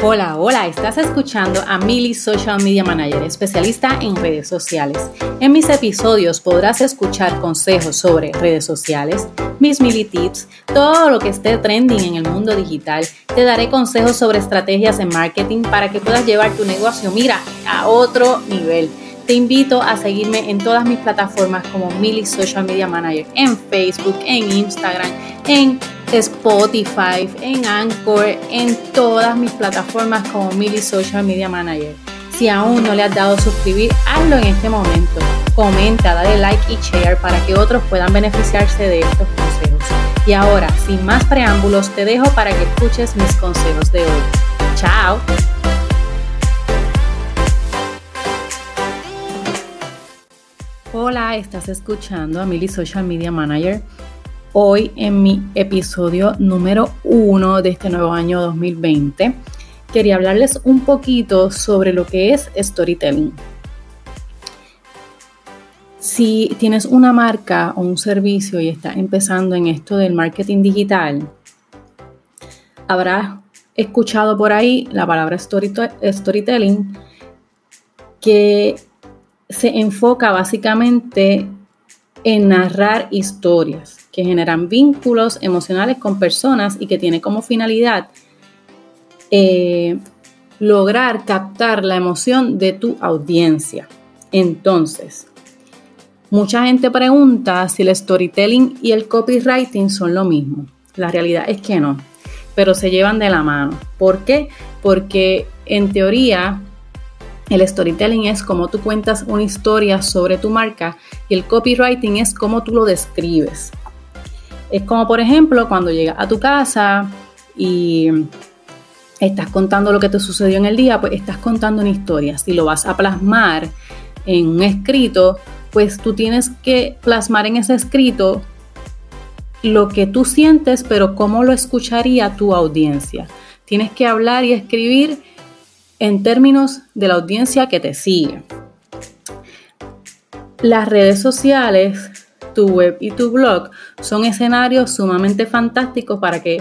Hola, hola, estás escuchando a Mili Social Media Manager, especialista en redes sociales. En mis episodios podrás escuchar consejos sobre redes sociales, mis Mili Tips, todo lo que esté trending en el mundo digital. Te daré consejos sobre estrategias en marketing para que puedas llevar tu negocio, mira, a otro nivel. Te invito a seguirme en todas mis plataformas como Mili Social Media Manager, en Facebook, en Instagram, en Spotify, en Anchor, en todas mis plataformas como Mili Social Media Manager. Si aún no le has dado suscribir, hazlo en este momento. Comenta, dale like y share para que otros puedan beneficiarse de estos consejos. Y ahora, sin más preámbulos, te dejo para que escuches mis consejos de hoy. ¡Chao! Hola, estás escuchando a Mili Social Media Manager hoy en mi episodio número uno de este nuevo año 2020. Quería hablarles un poquito sobre lo que es storytelling. Si tienes una marca o un servicio y estás empezando en esto del marketing digital, habrás escuchado por ahí la palabra storytelling que se enfoca básicamente en narrar historias que generan vínculos emocionales con personas y que tiene como finalidad eh, lograr captar la emoción de tu audiencia. Entonces, mucha gente pregunta si el storytelling y el copywriting son lo mismo. La realidad es que no, pero se llevan de la mano. ¿Por qué? Porque en teoría el storytelling es como tú cuentas una historia sobre tu marca y el copywriting es como tú lo describes. Es como, por ejemplo, cuando llegas a tu casa y estás contando lo que te sucedió en el día, pues estás contando una historia. Si lo vas a plasmar en un escrito, pues tú tienes que plasmar en ese escrito lo que tú sientes, pero cómo lo escucharía tu audiencia. Tienes que hablar y escribir en términos de la audiencia que te sigue. Las redes sociales tu web y tu blog son escenarios sumamente fantásticos para que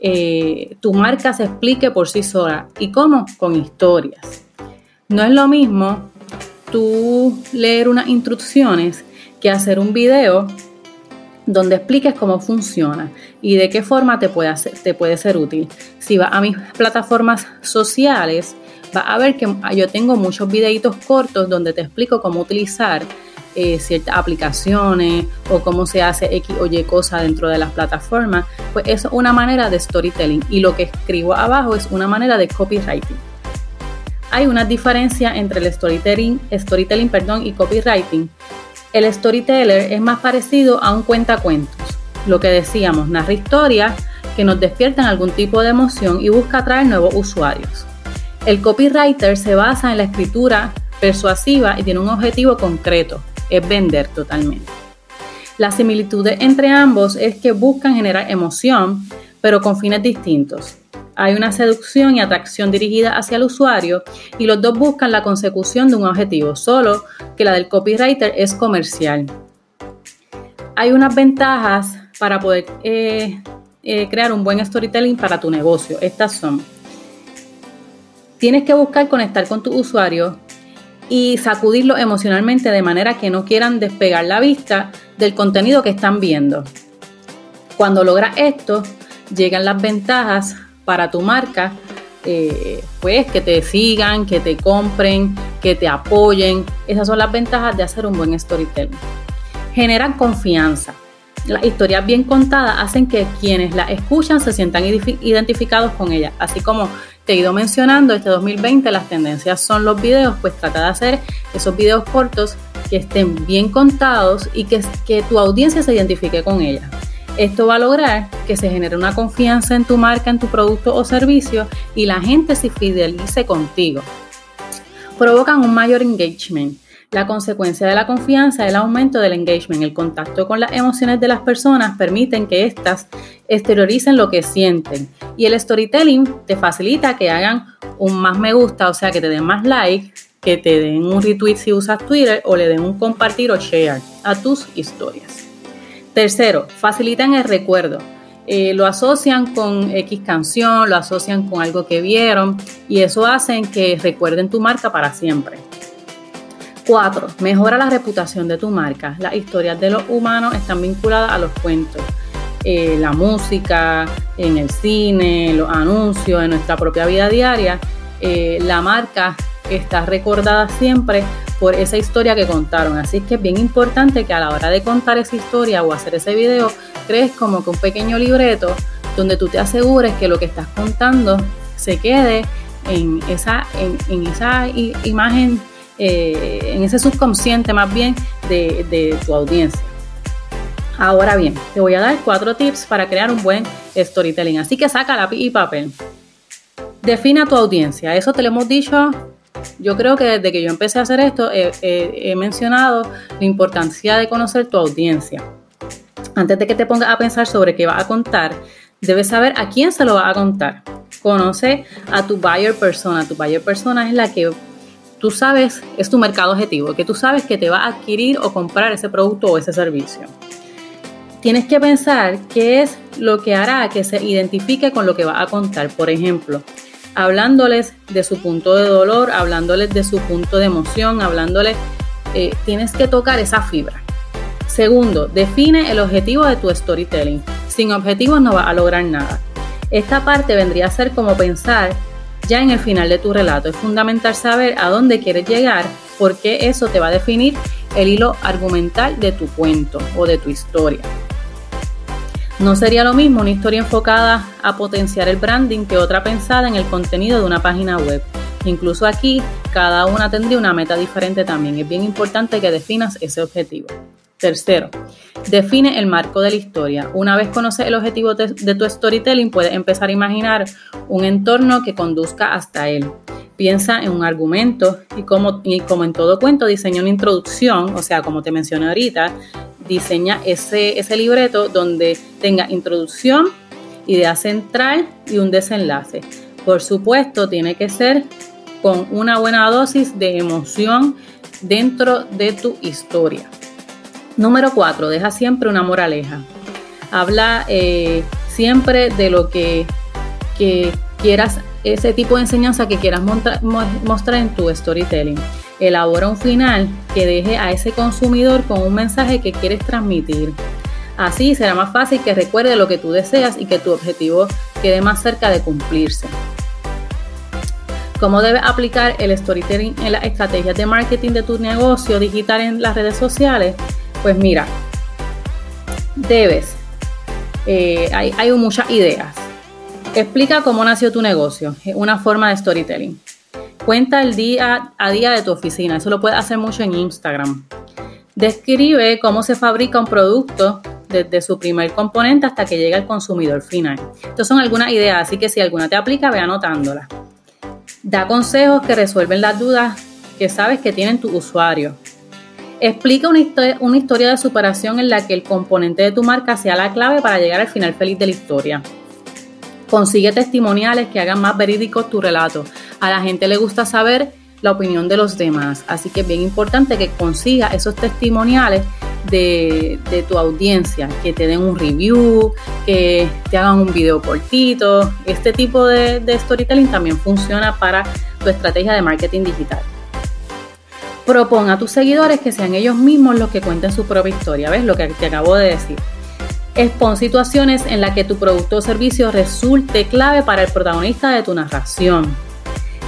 eh, tu marca se explique por sí sola. ¿Y cómo? Con historias. No es lo mismo tú leer unas instrucciones que hacer un video donde expliques cómo funciona y de qué forma te puede, te puede ser útil. Si vas a mis plataformas sociales, vas a ver que yo tengo muchos videitos cortos donde te explico cómo utilizar eh, ciertas aplicaciones o cómo se hace X o Y cosa dentro de las plataformas, pues es una manera de storytelling y lo que escribo abajo es una manera de copywriting. Hay una diferencia entre el storytelling, storytelling perdón, y copywriting. El storyteller es más parecido a un cuentacuentos, lo que decíamos, narra historias que nos despiertan algún tipo de emoción y busca atraer nuevos usuarios. El copywriter se basa en la escritura persuasiva y tiene un objetivo concreto, es vender totalmente. La similitud entre ambos es que buscan generar emoción, pero con fines distintos. Hay una seducción y atracción dirigida hacia el usuario y los dos buscan la consecución de un objetivo, solo que la del copywriter es comercial. Hay unas ventajas para poder eh, eh, crear un buen storytelling para tu negocio. Estas son, tienes que buscar conectar con tu usuario y sacudirlo emocionalmente de manera que no quieran despegar la vista del contenido que están viendo. Cuando logras esto, llegan las ventajas para tu marca, eh, pues que te sigan, que te compren, que te apoyen. Esas son las ventajas de hacer un buen storytelling. Generan confianza. Las historias bien contadas hacen que quienes las escuchan se sientan identificados con ellas, así como te he ido mencionando, este 2020 las tendencias son los videos, pues trata de hacer esos videos cortos que estén bien contados y que, que tu audiencia se identifique con ellas. Esto va a lograr que se genere una confianza en tu marca, en tu producto o servicio y la gente se fidelice contigo. Provocan un mayor engagement la consecuencia de la confianza es el aumento del engagement. El contacto con las emociones de las personas permiten que éstas exterioricen lo que sienten. Y el storytelling te facilita que hagan un más me gusta, o sea, que te den más like, que te den un retweet si usas Twitter o le den un compartir o share a tus historias. Tercero, facilitan el recuerdo. eh, lo asocian con X canción, lo asocian con algo que vieron y eso hace que recuerden tu marca para siempre. 4. Mejora la reputación de tu marca. Las historias de los humanos están vinculadas a los cuentos. Eh, la música, en el cine, los anuncios, en nuestra propia vida diaria, eh, la marca está recordada siempre por esa historia que contaron. Así que es bien importante que a la hora de contar esa historia o hacer ese video, crees como que un pequeño libreto donde tú te asegures que lo que estás contando se quede en esa, en, esa imagen, eh, en ese subconsciente más bien de, tu audiencia. Ahora bien, te voy a dar cuatro tips para crear un buen storytelling. Así que saca lápiz y papel. Defina tu audiencia. Eso te lo hemos dicho yo creo que desde que yo empecé a hacer esto he, mencionado la importancia de conocer tu audiencia. Antes de que te pongas a pensar sobre qué vas a contar, debes saber a quién se lo vas a contar. Conoce a tu buyer persona. Tu buyer persona es la que tú sabes, es tu mercado objetivo, que tú sabes que te va a adquirir o comprar ese producto o ese servicio. Tienes que pensar qué es lo que hará que se identifique con lo que vas a contar. Por ejemplo, hablándoles de su punto de dolor, hablándoles de su punto de emoción, hablándoles, eh, tienes que tocar esa fibra. Segundo, define el objetivo de tu storytelling. Sin objetivos no vas a lograr nada. Esta parte vendría a ser como pensar ya en el final de tu relato. Es fundamental saber a dónde quieres llegar porque eso te va a definir el hilo argumental de tu cuento o de tu historia. No sería lo mismo una historia enfocada a potenciar el branding que otra pensada en el contenido de una página web. Incluso aquí, cada una tendría una meta diferente también. Es bien importante que definas ese objetivo. Tercero, define el marco de la historia. Una vez conoces el objetivo de, tu storytelling, puedes empezar a imaginar un entorno que conduzca hasta él. Piensa en un argumento y como, en todo cuento, diseña una introducción, o sea, como te mencioné ahorita, diseña ese, ese libreto donde tenga introducción, idea central y un desenlace. Por supuesto, tiene que ser con una buena dosis de emoción dentro de tu historia. Número 4. Deja siempre una moraleja. Habla eh, siempre de lo que, que, quieras, ese tipo de enseñanza que quieras mostrar en tu storytelling. Elabora un final que deje a ese consumidor con un mensaje que quieres transmitir. Así será más fácil que recuerde lo que tú deseas y que tu objetivo quede más cerca de cumplirse. ¿Cómo debes aplicar el storytelling en las estrategias de marketing de tu negocio digital en las redes sociales? Pues mira, debes, eh, hay, hay muchas ideas. Explica cómo nació tu negocio, una forma de storytelling. Cuenta el día a día de tu oficina. Eso lo puedes hacer mucho en Instagram. Describe cómo se fabrica un producto desde su primer componente hasta que llega al consumidor final. Estas son algunas ideas, así que si alguna te aplica, ve anotándola. Da consejos que resuelven las dudas que sabes que tienen tus usuarios. Explica una, una historia de superación en la que el componente de tu marca sea la clave para llegar al final feliz de la historia. Consigue testimoniales que hagan más verídicos tu relato. A la gente le gusta saber la opinión de los demás, así que es bien importante que consiga esos testimoniales de, tu audiencia, que te den un review, que te hagan un video cortito. Este tipo de storytelling también funciona para tu estrategia de marketing digital. Propon a tus seguidores que sean ellos mismos los que cuenten su propia historia. ¿Ves lo que te acabo de decir? Expon situaciones en las que tu producto o servicio resulte clave para el protagonista de tu narración.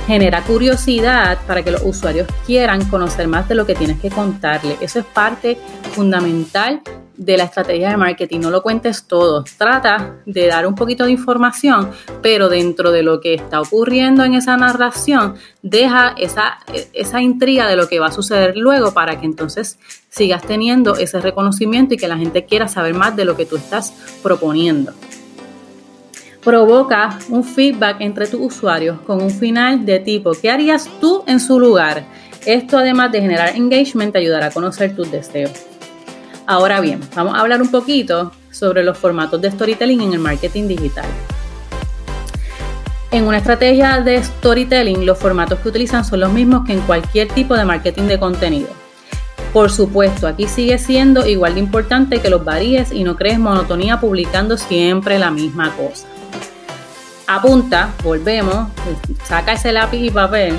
Genera curiosidad para que los usuarios quieran conocer más de lo que tienes que contarle. Eso es parte fundamental de la estrategia de marketing. No lo cuentes todo. Trata de dar un poquito de información, pero dentro de lo que está ocurriendo en esa narración, deja esa, esa intriga de lo que va a suceder luego para que entonces sigas teniendo ese reconocimiento y que la gente quiera saber más de lo que tú estás proponiendo. Provoca un feedback entre tus usuarios con un final de tipo, ¿qué harías tú en su lugar? Esto además de generar engagement te ayudará a conocer tus deseos. Ahora bien, vamos a hablar un poquito sobre los formatos de storytelling en el marketing digital. En una estrategia de storytelling, los formatos que utilizan son los mismos que en cualquier tipo de marketing de contenido. Por supuesto, aquí sigue siendo igual de importante que los varíes y no crees monotonía publicando siempre la misma cosa. Apunta, volvemos, saca ese lápiz y papel,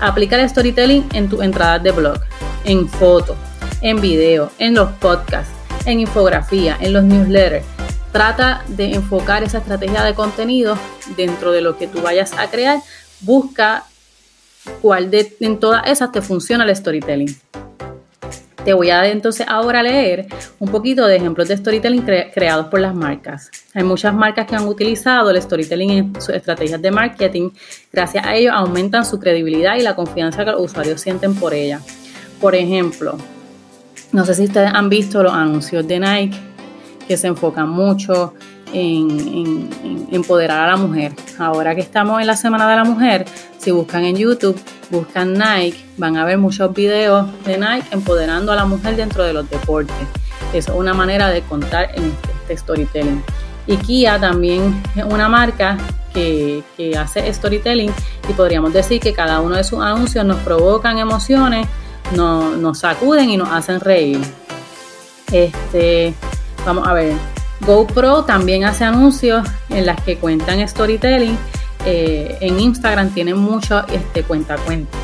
aplica el storytelling en tu entrada de blog, en fotos, en video, en los podcasts, en infografía, en los newsletters. Trata de enfocar esa estrategia de contenido dentro de lo que tú vayas a crear. Busca cuál de en todas esas te funciona el storytelling. Te voy a entonces ahora leer un poquito de ejemplos de storytelling creados por las marcas. Hay muchas marcas que han utilizado el storytelling en sus estrategias de marketing. Gracias a ello aumentan su credibilidad y la confianza que los usuarios sienten por ella. Por ejemplo, no sé si ustedes han visto los anuncios de Nike que se enfocan mucho en, empoderar a la mujer. Ahora que estamos en la Semana de la Mujer, si buscan en YouTube, buscan Nike, van a ver muchos videos de Nike empoderando a la mujer dentro de los deportes. Es una manera de contar en este storytelling. Y Kia también es una marca que, que, hace storytelling y podríamos decir que cada uno de sus anuncios nos provocan emociones nos, sacuden y nos hacen reír. Este, vamos a ver, GoPro también hace anuncios en las que cuentan storytelling. Eh, en Instagram tienen muchos este, cuentacuentos.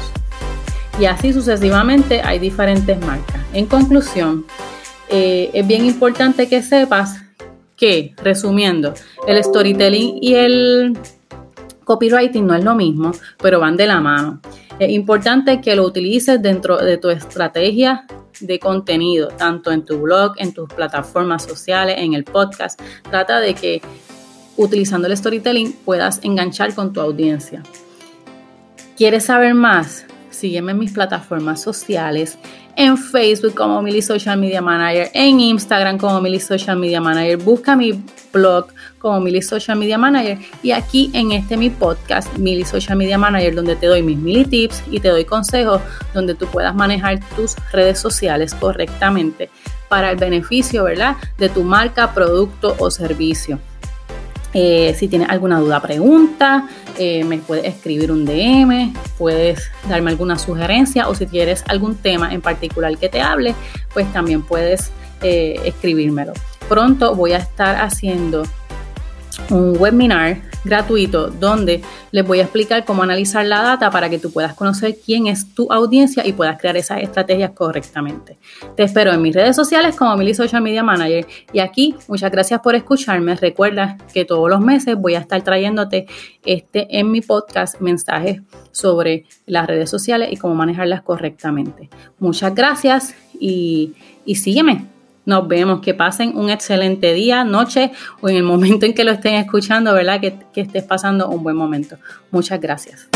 Y así sucesivamente hay diferentes marcas. En conclusión, eh, es bien importante que sepas que, resumiendo, el storytelling y el copywriting no es lo mismo, pero van de la mano. Es importante que lo utilices dentro de tu estrategia de contenido, tanto en tu blog, en tus plataformas sociales, en el podcast. Trata de que utilizando el storytelling puedas enganchar con tu audiencia. ¿Quieres saber más? Sígueme en mis plataformas sociales, en Facebook como Mili Social Media Manager, en Instagram como Mili Social Media Manager. Busca mi blog como Mili Social Media Manager y aquí en este mi podcast, Mili Social Media Manager, donde te doy mis Mili tips y te doy consejos donde tú puedas manejar tus redes sociales correctamente para el beneficio, ¿verdad? De tu marca, producto o servicio. Eh, si tienes alguna duda, pregunta, eh, me puedes escribir un DM, puedes darme alguna sugerencia o si quieres algún tema en particular que te hable, pues también puedes eh, escribírmelo. Pronto voy a estar haciendo un webinar gratuito donde les voy a explicar cómo analizar la data para que tú puedas conocer quién es tu audiencia y puedas crear esas estrategias correctamente. Te espero en mis redes sociales como Mili Social Media Manager y aquí muchas gracias por escucharme. Recuerda que todos los meses voy a estar trayéndote este en mi podcast mensajes sobre las redes sociales y cómo manejarlas correctamente. Muchas gracias y, y sígueme. Nos vemos, que pasen un excelente día, noche o en el momento en que lo estén escuchando, ¿verdad? Que, que estés pasando un buen momento. Muchas gracias.